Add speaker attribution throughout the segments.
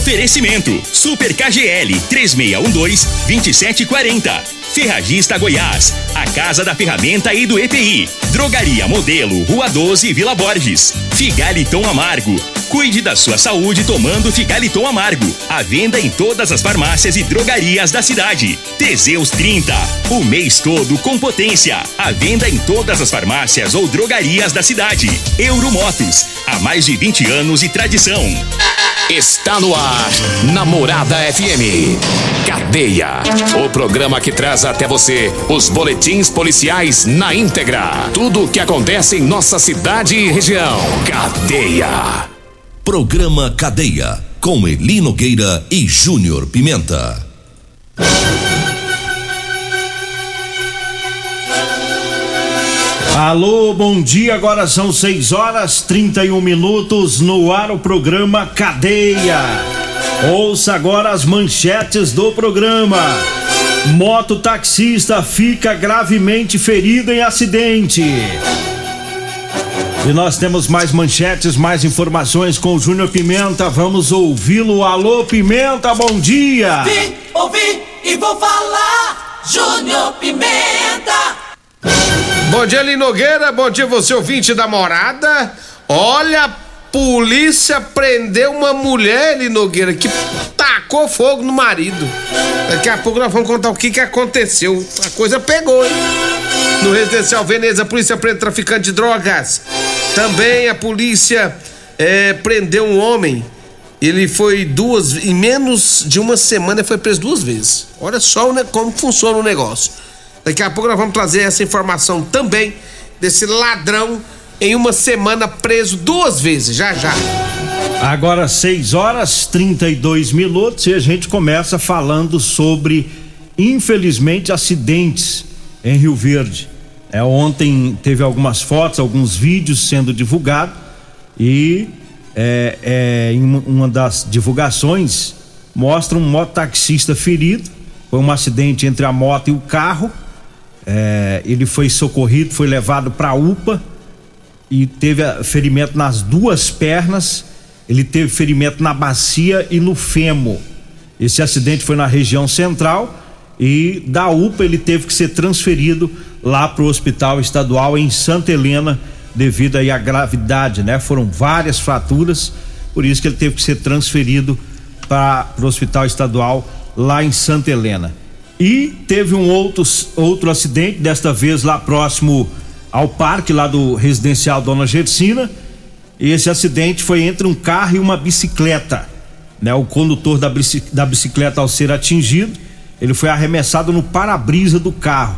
Speaker 1: Oferecimento: Super KGL 3612-2740. Ferragista Goiás, a casa da ferramenta e do EPI. Drogaria Modelo, Rua 12, Vila Borges. Figaliton Amargo. Cuide da sua saúde tomando Figaliton Amargo. A venda em todas as farmácias e drogarias da cidade. Teseus 30. O mês todo com potência. A venda em todas as farmácias ou drogarias da cidade. Euromotos. Há mais de 20 anos e tradição.
Speaker 2: Está no ar, Namorada FM. Cadeia. O programa que traz até você os boletins policiais na íntegra. Tudo o que acontece em nossa cidade e região. Cadeia.
Speaker 3: Programa Cadeia. Com Eli Nogueira e Júnior Pimenta.
Speaker 4: Alô, bom dia. Agora são 6 horas 31 minutos no ar o programa Cadeia. Ouça agora as manchetes do programa. Mototaxista fica gravemente ferido em acidente. E nós temos mais manchetes, mais informações com o Júnior Pimenta. Vamos ouvi-lo. Alô, Pimenta, bom dia.
Speaker 5: Vim, ouvi e vou falar. Júnior Pimenta.
Speaker 6: Bom dia, Linogueira. Bom dia, você ouvinte da morada. Olha, a polícia prendeu uma mulher, Linogueira, que tacou fogo no marido. Daqui a pouco nós vamos contar o que, que aconteceu. A coisa pegou, hein? No residencial Veneza, a polícia prende traficante de drogas. Também a polícia é, prendeu um homem. Ele foi duas, em menos de uma semana, foi preso duas vezes. Olha só como funciona o negócio. Daqui a pouco nós vamos trazer essa informação também desse ladrão em uma semana preso duas vezes, já já.
Speaker 4: Agora 6 horas 32 minutos e a gente começa falando sobre, infelizmente, acidentes em Rio Verde. É, ontem teve algumas fotos, alguns vídeos sendo divulgados e é, é, em uma das divulgações mostra um mototaxista ferido. Foi um acidente entre a moto e o carro. É, ele foi socorrido, foi levado para a UPA e teve ferimento nas duas pernas. Ele teve ferimento na bacia e no fêmur. Esse acidente foi na região central e da UPA ele teve que ser transferido lá para o hospital estadual em Santa Helena devido aí à gravidade, né? Foram várias fraturas, por isso que ele teve que ser transferido para o hospital estadual lá em Santa Helena. E teve um outro, outro acidente, desta vez lá próximo ao parque, lá do residencial Dona Gersina. Esse acidente foi entre um carro e uma bicicleta. Né? O condutor da, da bicicleta, ao ser atingido, ele foi arremessado no para-brisa do carro.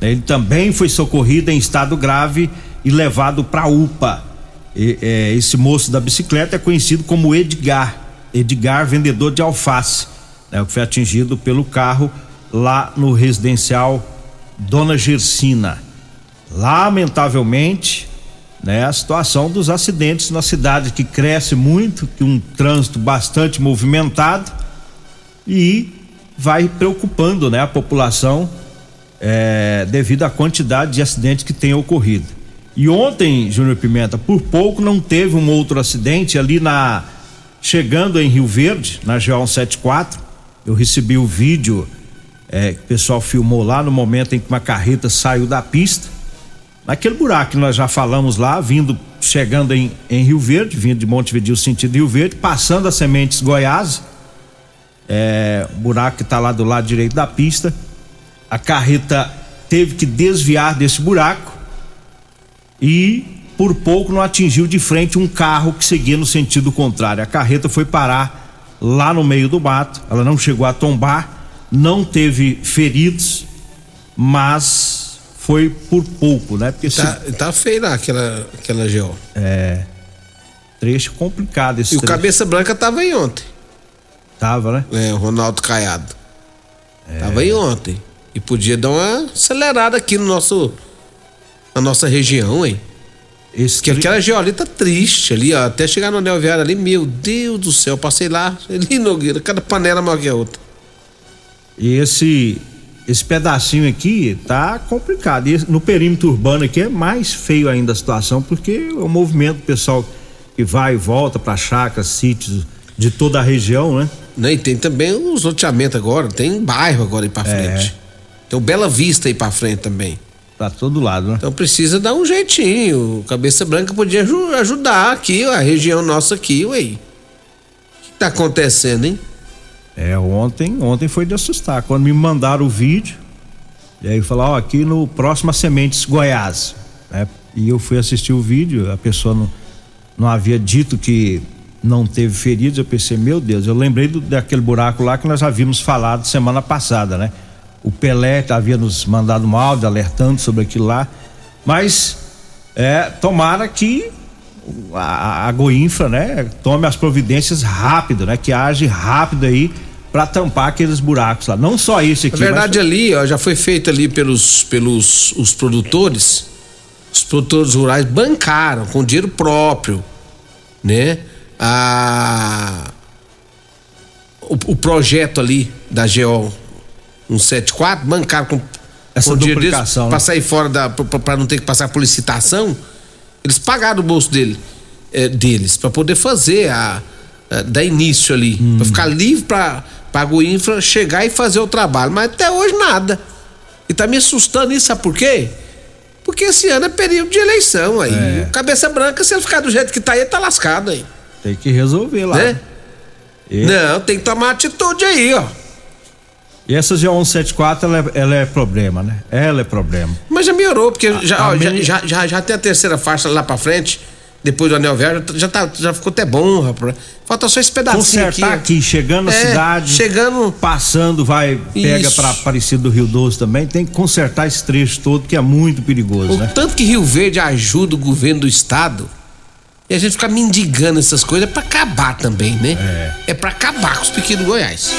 Speaker 4: Né? Ele também foi socorrido em estado grave e levado para UPA. E, é, esse moço da bicicleta é conhecido como Edgar. Edgar, vendedor de alface, né? que foi atingido pelo carro lá no residencial Dona Gersina. Lamentavelmente, né, a situação dos acidentes na cidade que cresce muito, que um trânsito bastante movimentado e vai preocupando, né, a população é, devido à quantidade de acidentes que tem ocorrido. E ontem, Júnior Pimenta, por pouco não teve um outro acidente ali na chegando em Rio Verde, na GO 174. Eu recebi o vídeo é, que o pessoal filmou lá no momento em que uma carreta saiu da pista. Naquele buraco que nós já falamos lá, vindo, chegando em, em Rio Verde, vindo de Montevideo sentido Rio Verde, passando as sementes Goiás, é, buraco que está lá do lado direito da pista. A carreta teve que desviar desse buraco e por pouco não atingiu de frente um carro que seguia no sentido contrário. A carreta foi parar lá no meio do mato, ela não chegou a tombar não teve feridos, mas foi por pouco, né?
Speaker 6: Porque tá, se... tá feio lá aquela, aquela GO.
Speaker 4: É. Trecho complicado esse
Speaker 6: E
Speaker 4: trecho.
Speaker 6: o Cabeça Branca tava aí ontem.
Speaker 4: Tava, né?
Speaker 6: É, o Ronaldo Caiado. É. Tava aí ontem. E podia dar uma acelerada aqui no nosso. na nossa região, hein? Esse Porque tri... aquela geolita tá triste ali, ó. Até chegar no anel viário ali, meu Deus do céu, passei lá, ali Nogueira, cada panela maior que a outra.
Speaker 4: E esse esse pedacinho aqui tá complicado. E no perímetro urbano aqui é mais feio ainda a situação, porque o movimento pessoal que vai e volta para chácaras, sítios de toda a região, né?
Speaker 6: Né? E tem também os loteamentos agora, tem bairro agora aí pra
Speaker 4: É.
Speaker 6: frente. Tem o Bela Vista aí pra frente também.
Speaker 4: Pra todo lado, né?
Speaker 6: Então precisa dar um jeitinho. O Cabeça Branca podia aju- ajudar aqui, a região nossa aqui, ué. O que tá acontecendo, hein?
Speaker 4: É, ontem, ontem foi de assustar. Quando me mandaram o vídeo, e aí falaram, ó, aqui no Próxima Sementes Goiás. né? E eu fui assistir o vídeo, a pessoa não, não havia dito que não teve feridos. Eu pensei, meu Deus, eu lembrei do- daquele buraco lá que nós havíamos falado semana passada, né? O Pelé havia nos mandado um áudio alertando sobre aquilo lá. Mas é, tomara que a, a Goinfra, né, tome as providências rápido, né, que age rápido aí para tampar aqueles buracos lá. Não só
Speaker 6: Na
Speaker 4: aqui,
Speaker 6: verdade,
Speaker 4: mas
Speaker 6: ali, ó, já foi feito ali pelos, pelos os produtores. Os produtores rurais bancaram com dinheiro próprio, né? A, o, o projeto ali da GO 174 bancaram com,
Speaker 4: Essa
Speaker 6: com dinheiro deles
Speaker 4: duplicação, né?
Speaker 6: pra sair fora da. pra, pra não ter que passar por licitação. Eles pagaram o bolso dele, eh, deles para poder fazer a, a- dar início ali,
Speaker 4: Hum.
Speaker 6: pra ficar livre pra para a Infra chegar e fazer o trabalho, mas até hoje nada. E tá me assustando isso, sabe por quê? Porque esse ano é período de eleição aí.
Speaker 4: É.
Speaker 6: O Cabeça branca, se ele ficar do jeito que tá aí, ele tá lascado aí,
Speaker 4: tem que resolver lá.
Speaker 6: né?
Speaker 4: E,
Speaker 6: Não, tem que tomar atitude aí, ó.
Speaker 4: e essa G174 ela é, ela é problema, né? Ela é problema.
Speaker 6: Mas já melhorou, porque já,
Speaker 4: a
Speaker 6: ó, já, já, já, já tem a terceira faixa lá pra frente, depois do anel verde, já, tá, já ficou até bom, rapaz. Falta só esse pedacinho
Speaker 4: Consertar
Speaker 6: aqui.
Speaker 4: aqui, chegando na
Speaker 6: É,
Speaker 4: cidade,
Speaker 6: chegando-
Speaker 4: passando, vai, pega para Aparecido do Rio Doce também, tem que consertar esse trecho todo que é muito perigoso,
Speaker 6: O
Speaker 4: né?
Speaker 6: tanto que Rio Verde ajuda o governo do estado. E a gente fica mendigando essas coisas é pra acabar também, né? É. É pra acabar com os pequenos Goiás.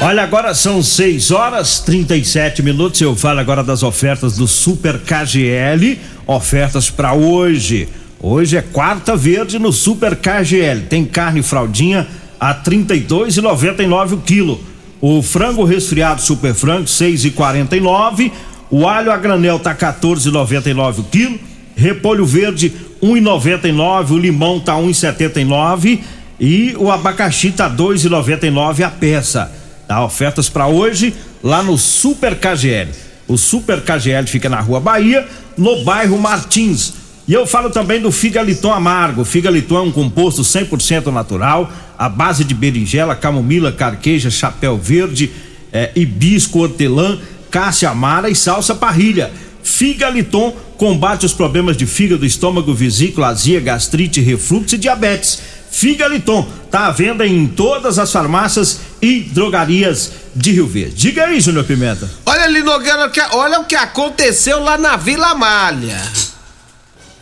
Speaker 4: Olha, agora são 6 horas 37 minutos. Eu falo agora das ofertas do Super KGL. Ofertas para hoje. Hoje é quarta verde no Super KGL. Tem carne fraldinha a R$ 32,99 o quilo. O frango resfriado Super Frango 6,49. O alho a granel tá 14,99 o quilo. Repolho verde 1,99. O limão tá 1,79 e o abacaxi tá 2,99 a peça. Tá ofertas para hoje lá no Super KGL. O Super KGL fica na Rua Bahia, no bairro Martins. E eu falo também do Figaliton Amargo. Figaliton é um composto 100% natural, à base de berinjela, camomila, carqueja, chapéu verde, eh, hibisco, hortelã, cássia amara e salsa parrilha. Figaliton combate os problemas de fígado, estômago, vesícula, azia, gastrite, refluxo e diabetes. Figaliton tá à venda em todas as farmácias e drogarias de Rio Verde. Diga aí, Júnior Pimenta.
Speaker 6: Olha ali, Nogueira, que- olha o que aconteceu lá na Vila Malha.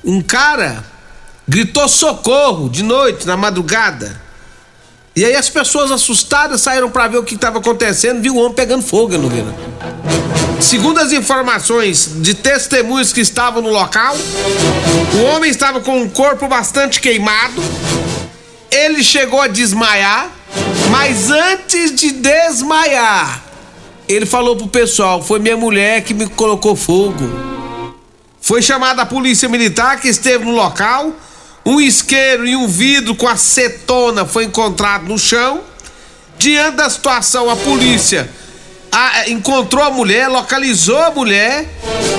Speaker 6: Um cara gritou socorro de noite, na madrugada. E aí as pessoas assustadas saíram pra ver o que estava acontecendo, viu o homem pegando fogo, Nogueira. Segundo as informações de testemunhos que estavam no local, o homem estava com um corpo bastante queimado. Ele chegou a desmaiar, mas antes de desmaiar, ele falou pro pessoal: foi minha mulher que me colocou fogo. Foi chamada a polícia militar que esteve no local. Um isqueiro e um vidro com acetona foi encontrado no chão. Diante da situação, a polícia a- encontrou a mulher, localizou a mulher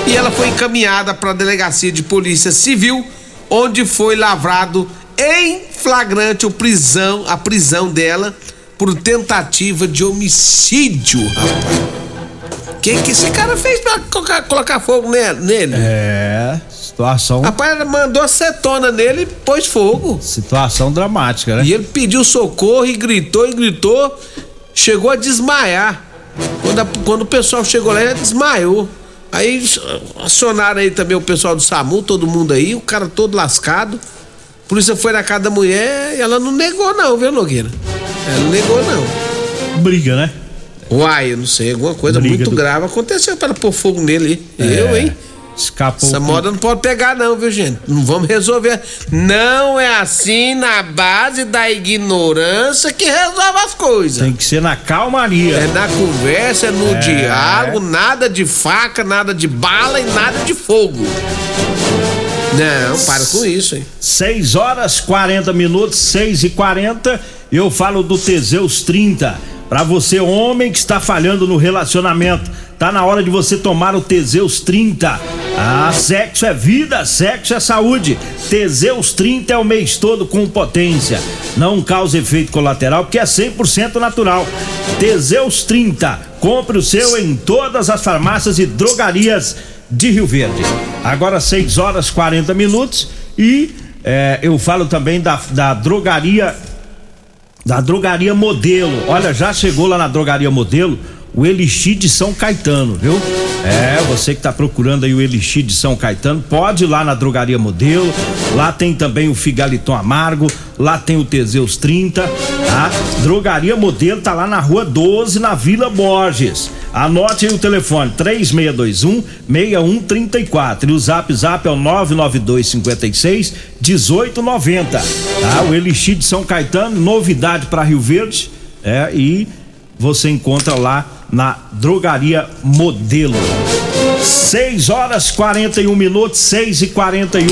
Speaker 6: e ela foi encaminhada para a delegacia de polícia civil, onde foi lavrado em flagrante o prisão, a prisão dela por tentativa de homicídio, rapaz. O que, que esse cara fez pra colocar, colocar fogo ne- nele?
Speaker 4: É, situação,
Speaker 6: Rapaz, ela mandou acetona nele e pôs fogo.
Speaker 4: situação dramática, né?
Speaker 6: E ele pediu socorro e gritou e gritou. Chegou a desmaiar. Quando, a- quando o pessoal chegou lá, ele desmaiou. Aí acionaram aí também o pessoal do SAMU, todo mundo aí, o cara todo lascado. A polícia foi na casa da mulher e ela não negou, não, viu, Nogueira? Ela não negou, não.
Speaker 4: Briga, né?
Speaker 6: Uai, eu não sei, alguma coisa
Speaker 4: Briga
Speaker 6: muito
Speaker 4: do-
Speaker 6: grave aconteceu para pôr fogo nele. Eu,
Speaker 4: É,
Speaker 6: hein?
Speaker 4: Escapou.
Speaker 6: Essa moda não pode pegar, não, viu, gente? Não vamos resolver. Não é assim na base da ignorância que resolve as coisas.
Speaker 4: Tem que ser na calmaria.
Speaker 6: É na conversa, é no diálogo, nada de faca, nada de bala e nada de fogo. Não, para com isso, hein?
Speaker 4: 6 horas 40 minutos, 6 e 40 eu falo do Teseus 30. Para você, homem que está falhando no relacionamento, tá na hora de você tomar o Teseus 30. Ah, sexo é vida, sexo é saúde. Teseus 30 é o mês todo com potência. Não causa efeito colateral porque é 100% natural. Teseus 30. Compre o seu em todas as farmácias e drogarias de Rio Verde. Agora 6 horas 40 minutos e é, eu falo também da, da drogaria da drogaria modelo. Olha, já chegou lá na drogaria modelo o Elixir de São Caetano, viu? É, você que tá procurando aí o Elixir de São Caetano, pode ir lá na Drogaria Modelo. Lá tem também o Figaliton Amargo, lá tem o Teseus 30, tá? Drogaria Modelo tá lá na Rua 12, na Vila Borges. Anote aí o telefone 3621 6134 e o Zap Zap é o 992 56 1890. Tá? O Elixir de São Caetano, novidade para Rio Verde, é, e você encontra lá na Drogaria Modelo. 6 horas 41 minutos, 6 e 41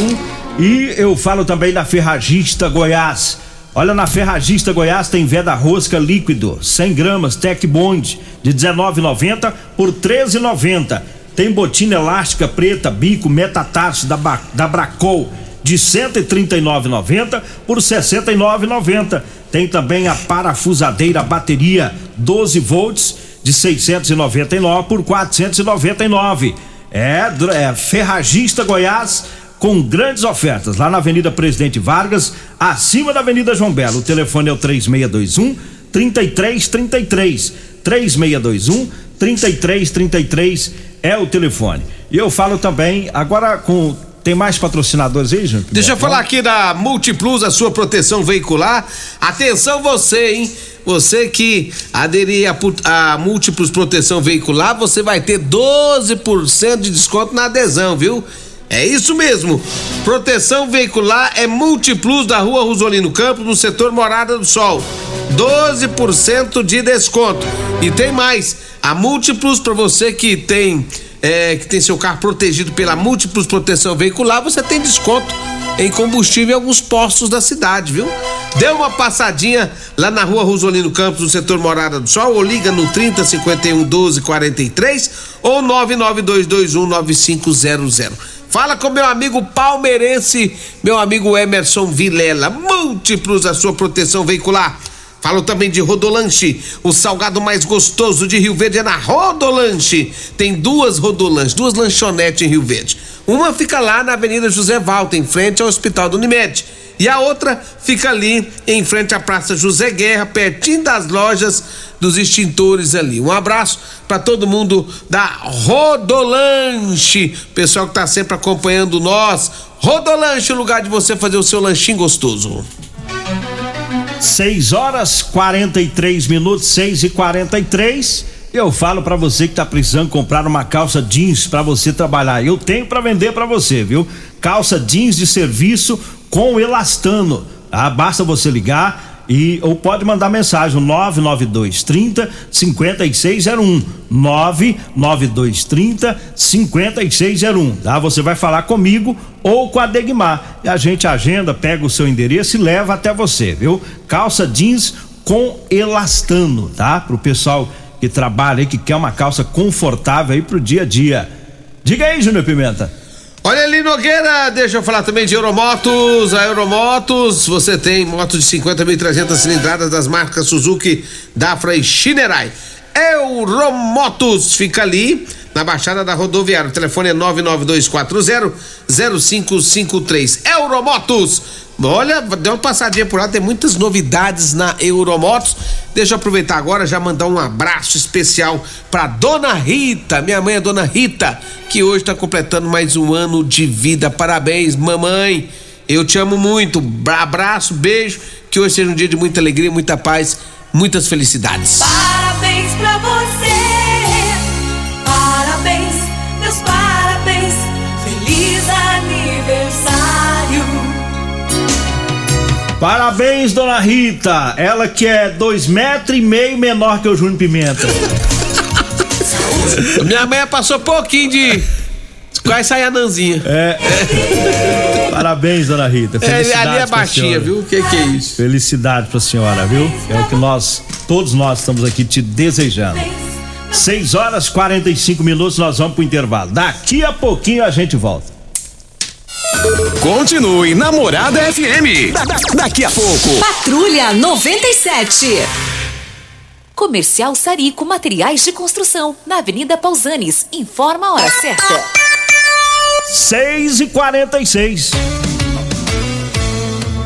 Speaker 4: e eu falo também da Ferragista Goiás. Olha, na Ferragista Goiás tem veda rosca líquido, 100 gramas, Tec Bond, de 19,90 por 13,90. Tem botina elástica preta, bico, metatarso da, da Bracol, de 139,90 por 69,90. Tem também a parafusadeira bateria 12 volts de 699 por 499. É, é Ferragista Goiás com grandes ofertas lá na Avenida Presidente Vargas, acima da Avenida João Belo. O telefone é o 3621 3333. 3621 3333 é o telefone. E eu falo também agora com tem mais patrocinadores aí, gente?
Speaker 6: Deixa eu falar aqui da Multiplus, a sua proteção veicular. Atenção você, hein? Você que aderir a, a Múltiplos Proteção Veicular, você vai ter 12% de desconto na adesão, viu? É isso mesmo. Proteção veicular é Multiplus da Rua Rosolino Campos, no setor Morada do Sol. 12% de desconto. E tem mais. A Multiplus para você que tem é, que tem seu carro protegido pela Múltiplos Proteção Veicular, você tem desconto em combustível em alguns postos da cidade, viu? Dê uma passadinha lá na rua Rosolino Campos, no setor Morada do Sol, ou liga no 30 51 12 43 ou 99221 9500. Fala com meu amigo palmeirense, meu amigo Emerson Vilela. Múltiplos a sua proteção veicular. Falo também de Rodolanche, o salgado mais gostoso de Rio Verde é na Rodolanche. Tem duas Rodolanches, duas lanchonetes em Rio Verde. Uma fica lá na Avenida José Valta, em frente ao Hospital do Unimed. E a outra fica ali em frente à Praça José Guerra, pertinho das lojas dos extintores ali. Um abraço para todo mundo da Rodolanche, pessoal que tá sempre acompanhando nós. Rodolanche, o lugar de você fazer o seu lanchinho gostoso.
Speaker 4: 6 horas 43 minutos, 6 e 43 eu falo para você que tá precisando comprar uma calça jeans para você trabalhar. Eu tenho para vender para você, viu? Calça jeans de serviço com elastano. Tá? Basta você ligar e ou pode mandar mensagem 992 30 5601 992 30 5601 tá? Você vai falar comigo ou com a Degmar e a gente agenda, pega o seu endereço e leva até você, viu? Calça jeans com elastano, tá? Pro pessoal que trabalha aí, que quer uma calça confortável aí pro dia a dia. Diga aí, Júnior Pimenta.
Speaker 6: Olha ali, Nogueira, deixa eu falar também de Euromotos. A Euromotos, você tem motos de 50.300 cilindradas das marcas Suzuki, Dafra e Shinerai. Euromotos fica ali na Baixada da Rodoviária. O telefone é 992400553. Euromotos Olha, deu uma passadinha por lá, tem muitas novidades na Euromotos. Deixa eu aproveitar agora já mandar um abraço especial para Dona Rita, minha mãe, a Dona Rita, que hoje está completando mais um ano de vida. Parabéns, mamãe. Eu te amo muito. Abraço, beijo. Que hoje seja um dia de muita alegria, muita paz, muitas felicidades.
Speaker 5: Parabéns pra você. Parabéns,
Speaker 4: dona Rita. Ela que é dois metros e meio menor que o Júnior Pimenta.
Speaker 6: Minha mãe passou pouquinho de Quase sai a Nanzinha.
Speaker 4: É. Parabéns, dona Rita.
Speaker 6: É, ali é baixinha, viu? O que, que é isso?
Speaker 4: Felicidade pra senhora, viu? É o que nós, todos nós estamos aqui te desejando. 6 horas 45 minutos, nós vamos pro intervalo. Daqui a pouquinho a gente volta.
Speaker 2: Continue Namorada FM. Da- da- daqui a pouco.
Speaker 7: Patrulha 97. Comercial Sarico Materiais de Construção, na Avenida Pausanes. Informa a hora certa.
Speaker 4: 6 e 46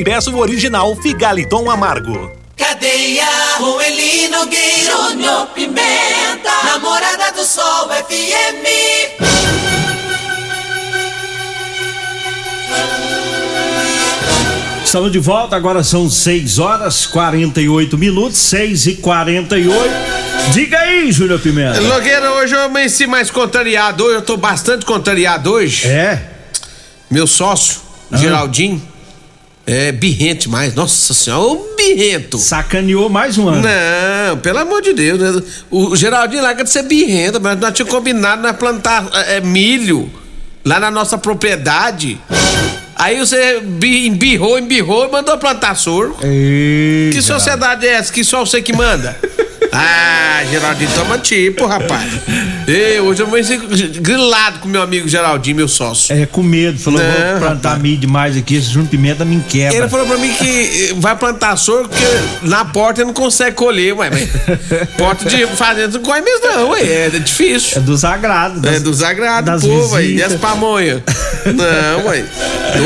Speaker 8: e peça o original Figaliton Amargo.
Speaker 5: Cadeia Elino Gay Júnior Pimenta Namorada do Sol FM
Speaker 4: Estamos de volta, agora são 6 horas 48 minutos, 6 e 48 Diga aí, Júnior Pimenta.
Speaker 6: Nogueira, hoje eu amanheci mais contrariado. Hoje eu tô bastante contrariado hoje.
Speaker 4: É?
Speaker 6: Meu sócio, Geraldinho, é birrente mais. Nossa senhora, um birrento.
Speaker 4: Sacaneou mais um ano.
Speaker 6: Não, pelo amor de Deus. né? O Geraldinho larga de ser birrento, mas nós tínhamos combinado nós plantar é, milho lá na nossa propriedade. Aí você bi- embirrou, embirrou e mandou plantar sorgo. Que sociedade é essa que só você que manda? Ah, Geraldinho, toma tipo, rapaz. Ei, hoje eu vou ser grilado com meu amigo Geraldinho, meu sócio.
Speaker 4: É, com medo, falou,
Speaker 6: Não,
Speaker 4: vou plantar milho demais aqui, esse Júnior Pimenta me quebra.
Speaker 6: Ele falou pra mim que eh, vai plantar sorgo porque na porta ele não consegue colher, ué. porta de fazenda não corre mesmo, não, ué. É difícil.
Speaker 4: É dos agrados.
Speaker 6: É dos agrados,
Speaker 4: das
Speaker 6: povo, aí. E
Speaker 4: visitas.
Speaker 6: as pamonhas? Não, ué.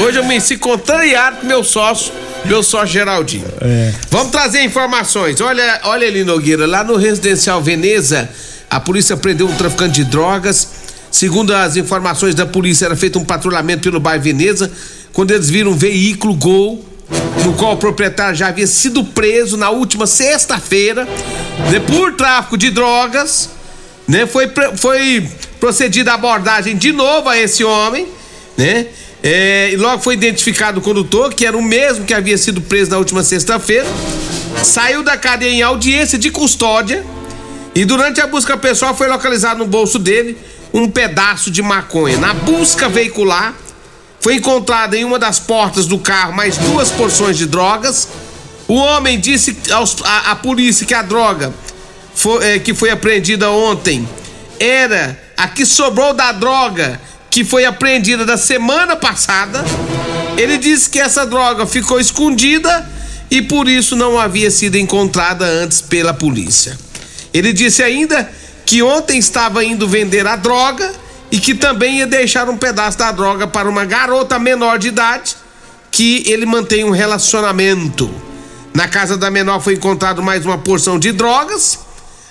Speaker 6: Hoje eu me sinto contrariado com meu sócio, meu sócio Geraldinho.
Speaker 4: É.
Speaker 6: Vamos trazer informações. Olha, olha ali, Nogueira, lá no residencial Veneza, a polícia prendeu um traficante de drogas. Segundo as informações da polícia, era feito um patrulhamento pelo bairro Veneza, quando eles viram um veículo Gol, no qual o proprietário já havia sido preso na última sexta-feira, né, por tráfico de drogas, né? Foi, foi procedida a abordagem de novo a esse homem, né? É, e logo foi identificado o condutor, que era o mesmo que havia sido preso na última sexta-feira. Saiu da cadeia em audiência de custódia. E durante a busca pessoal foi localizado no bolso dele um pedaço de maconha. Na busca veicular, foi encontrada em uma das portas do carro mais duas porções de drogas, O homem disse a polícia que a droga foi, é, que foi apreendida ontem era a que sobrou da droga que foi apreendida da semana passada. Ele disse que essa droga ficou escondida e por isso não havia sido encontrada antes pela polícia. Ele disse ainda que ontem estava indo vender a droga e que também ia deixar um pedaço da droga para uma garota menor de idade que ele mantém um relacionamento. Na casa da menor foi encontrado mais uma porção de drogas.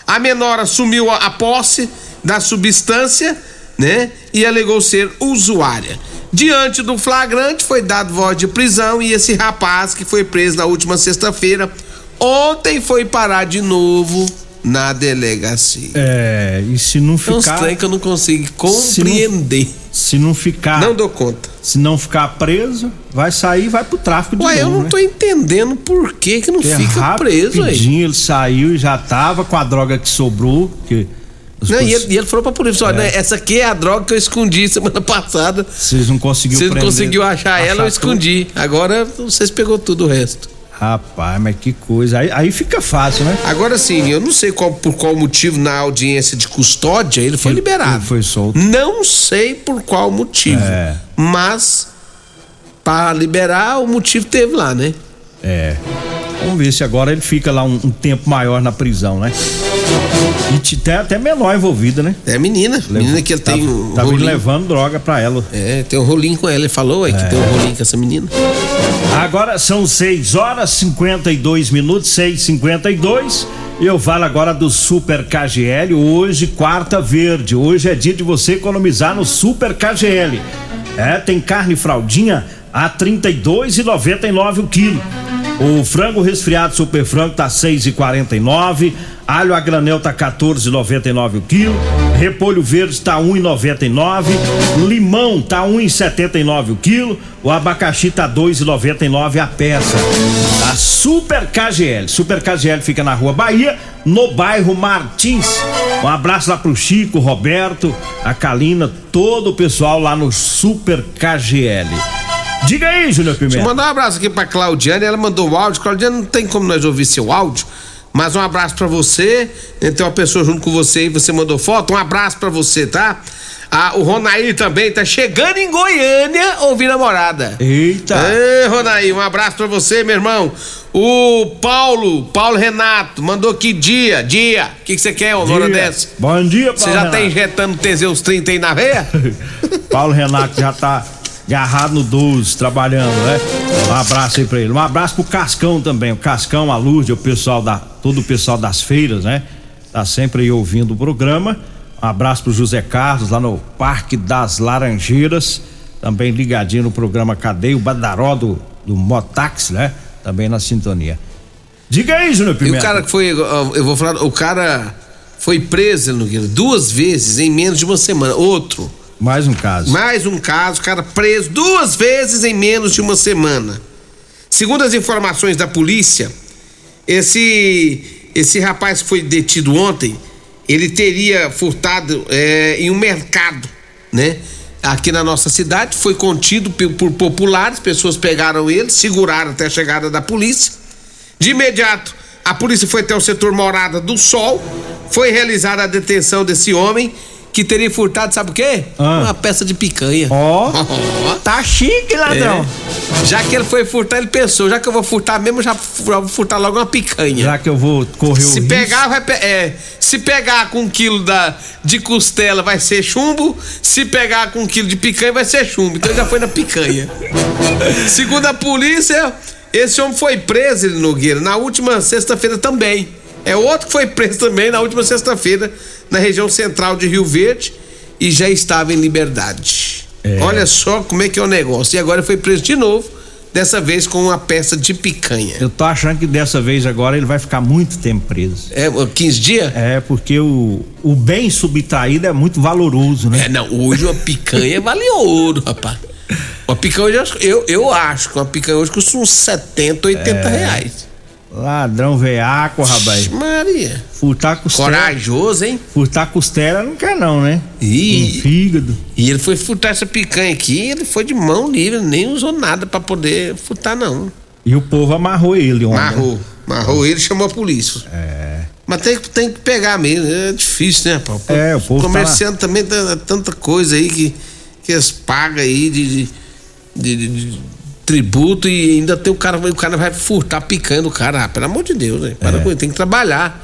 Speaker 6: A menor assumiu a, posse da substância, né? E alegou ser usuária. Diante do flagrante, foi dado voz de prisão e esse rapaz que foi preso na última sexta-feira, ontem foi parar de novo na delegacia.
Speaker 4: É, e se não
Speaker 6: É
Speaker 4: ficar.
Speaker 6: trem que eu não consigo compreender.
Speaker 4: Se não ficar.
Speaker 6: Não dou conta.
Speaker 4: Se não ficar preso, vai sair e vai pro tráfico de
Speaker 6: Ué, eu
Speaker 4: novo,
Speaker 6: não
Speaker 4: né?
Speaker 6: tô entendendo por que que não
Speaker 4: Porque
Speaker 6: fica preso aí.
Speaker 4: ele saiu e já tava com a droga que sobrou, que os
Speaker 6: Não, e, ele, e ele falou pra polícia: olha,
Speaker 4: É.
Speaker 6: né, essa aqui é a droga que eu escondi semana passada.
Speaker 4: vocês não conseguiu
Speaker 6: Você não conseguiu achar, ela, eu escondi. Agora vocês pegou tudo o resto.
Speaker 4: Rapaz, mas que coisa. Aí, aí fica fácil, né?
Speaker 6: Agora sim, eu não sei qual, por qual motivo na audiência de custódia ele foi liberado.
Speaker 4: Ele foi solto.
Speaker 6: Não sei por qual motivo.
Speaker 4: É.
Speaker 6: Mas, para liberar, o motivo teve lá, né?
Speaker 4: É. Vamos ver se agora ele fica lá um, um tempo maior na prisão, né? E te- tem até menor envolvida, né?
Speaker 6: É menina. menina que ele tem um
Speaker 4: Tava
Speaker 6: rolinho.
Speaker 4: levando droga pra ela.
Speaker 6: É, tem um rolinho com ela. Ele falou que
Speaker 4: É.
Speaker 6: tem um rolinho com essa menina.
Speaker 4: Agora são 6 horas 52 minutos, 6 52 e eu falo agora do Super KGL. Hoje, quarta verde. Hoje é dia de você economizar no Super KGL. É, tem carne fraldinha a R$ 32,99 o quilo. O frango resfriado super frango tá 6,49. Alho a granel tá 14,99 o quilo. Repolho verde tá 1,99. Limão tá 1,79 o quilo. O abacaxi tá 2,99 a peça. A Super KGL. Super KGL fica na Rua Bahia, no bairro Martins. Um abraço lá pro Chico, Roberto, a Kalina, todo o pessoal lá no Super KGL. Diga aí, Júnior
Speaker 6: Deixa eu
Speaker 4: Pimenta.
Speaker 6: mandar um abraço aqui pra Claudiane, ela mandou o áudio. Claudiane, não tem como nós ouvir seu áudio, mas um abraço pra você. Tem uma pessoa junto com você e você mandou foto. Um abraço pra você, tá? Ah, o Ronaí também tá chegando em Goiânia ouvindo a morada.
Speaker 4: Eita!
Speaker 6: Ê, Ronaí, um abraço pra você, meu irmão. O Paulo, Paulo Renato, mandou que dia, dia. O que que você quer, uma hora
Speaker 4: Dia.
Speaker 6: dessa?
Speaker 4: Bom dia,
Speaker 6: Você
Speaker 4: Paulo
Speaker 6: já tá
Speaker 4: Renato.
Speaker 6: injetando Teseus 30 aí na veia?
Speaker 4: Paulo Renato já tá agarrado no 12, trabalhando, né? Um abraço aí pra ele. Um abraço pro Cascão também. O Cascão, a Lourdes, o pessoal da. Todo o pessoal das feiras, né? Tá sempre aí ouvindo o programa. Um abraço pro José Carlos, lá no Parque das Laranjeiras. Também ligadinho no programa Cadeia, o Badaró do, do Motax, né? Também na sintonia. Diga aí, Júnior
Speaker 6: E
Speaker 4: Pimenta.
Speaker 6: o cara que foi, eu vou falar, o cara foi preso, Nogueira, duas vezes em menos de uma semana. Outro.
Speaker 4: Mais um caso.
Speaker 6: Mais um caso, cara preso duas vezes em menos de uma semana. Segundo as informações da polícia, esse esse rapaz que foi detido ontem, ele teria furtado é, em um mercado, né? Aqui na nossa cidade, foi contido por populares, pessoas pegaram ele, seguraram até a chegada da polícia. De imediato, a polícia foi até o setor Morada do Sol, foi realizada a detenção desse homem que teria furtado, sabe o quê? Uma peça de picanha.
Speaker 4: Ó, tá chique, ladrão.
Speaker 6: É. Já que ele foi furtar, ele pensou, já que eu vou furtar mesmo, já vou furtar logo uma picanha.
Speaker 4: Já que eu vou correr o
Speaker 6: Se
Speaker 4: risco.
Speaker 6: pegar, vai é, se pegar com um quilo da, de costela vai ser chumbo, se pegar com um quilo de picanha vai ser chumbo. Então ele já foi na picanha. Segundo a polícia, esse homem foi preso, ele Nogueira, na última sexta-feira também. É outro que foi preso também na última sexta-feira, na região central de Rio Verde, e já estava em liberdade. Olha só como é que é o negócio. E agora foi preso de novo, dessa vez com uma peça de picanha.
Speaker 4: Eu tô achando que dessa vez agora ele vai ficar muito tempo preso.
Speaker 6: É, 15 dias?
Speaker 4: É, porque o, o bem subtraído é muito valoroso, né?
Speaker 6: É, não, hoje uma picanha vale ouro, rapaz. Uma picanha hoje, eu, eu acho que uma picanha hoje custa uns 70, 80
Speaker 4: É.
Speaker 6: reais.
Speaker 4: Ladrão veaco, rapaz.
Speaker 6: Maria.
Speaker 4: Furtar costela.
Speaker 6: Corajoso, hein?
Speaker 4: Furtar costela não quer não, né?
Speaker 6: E,
Speaker 4: Um fígado.
Speaker 6: E ele foi furtar essa picanha aqui, ele foi de mão livre, nem usou nada pra poder furtar, não.
Speaker 4: E o povo amarrou ele ontem.
Speaker 6: Amarrou. Amarrou ele e chamou a polícia.
Speaker 4: É.
Speaker 6: Mas tem, que- tem que pegar mesmo. É difícil, né, Paulo?
Speaker 4: É, o povo tá
Speaker 6: Comerciante também tem tanta coisa aí que, que eles pagam aí de, de- de- de tributo e ainda tem o cara, o cara vai furtar picanha do cara. Ah, pelo amor de Deus, né? Para
Speaker 4: É.
Speaker 6: com isso, tem que trabalhar.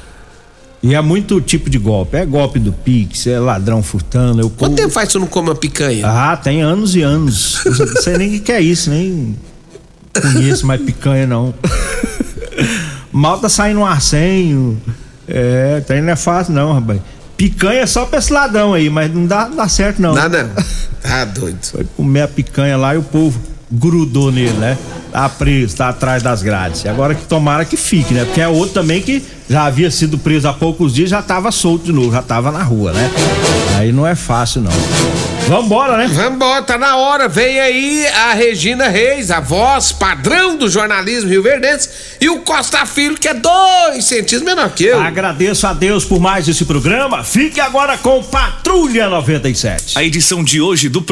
Speaker 4: E é muito tipo de golpe. É golpe do Pix, é ladrão furtando. Eu
Speaker 6: Quanto tempo faz que você não come uma picanha?
Speaker 4: Ah, tem anos e anos. Eu Não sei nem o que é isso, nem conheço mais picanha, não. Mal tá saindo um arsenho. É, tem não é fácil, não, rapaz. Picanha é só pra esse ladrão aí, mas não dá, não dá certo, não.
Speaker 6: Nada. Tá doido.
Speaker 4: Foi comer a picanha lá e o povo grudou nele, né? Tá preso, tá atrás das grades. E agora que tomara que fique, né? Porque é outro também que já havia sido preso há poucos dias, já tava solto de novo, já tava na rua, né? Aí não é fácil, não. Vambora, né?
Speaker 6: Vambora, tá na hora. Vem aí a Regina Reis, a voz padrão do jornalismo rio-verdense, e o Costa Filho, que é dois centímetros menor que eu.
Speaker 4: Agradeço a Deus por mais esse programa. Fique agora com Patrulha 97.
Speaker 1: A edição de hoje do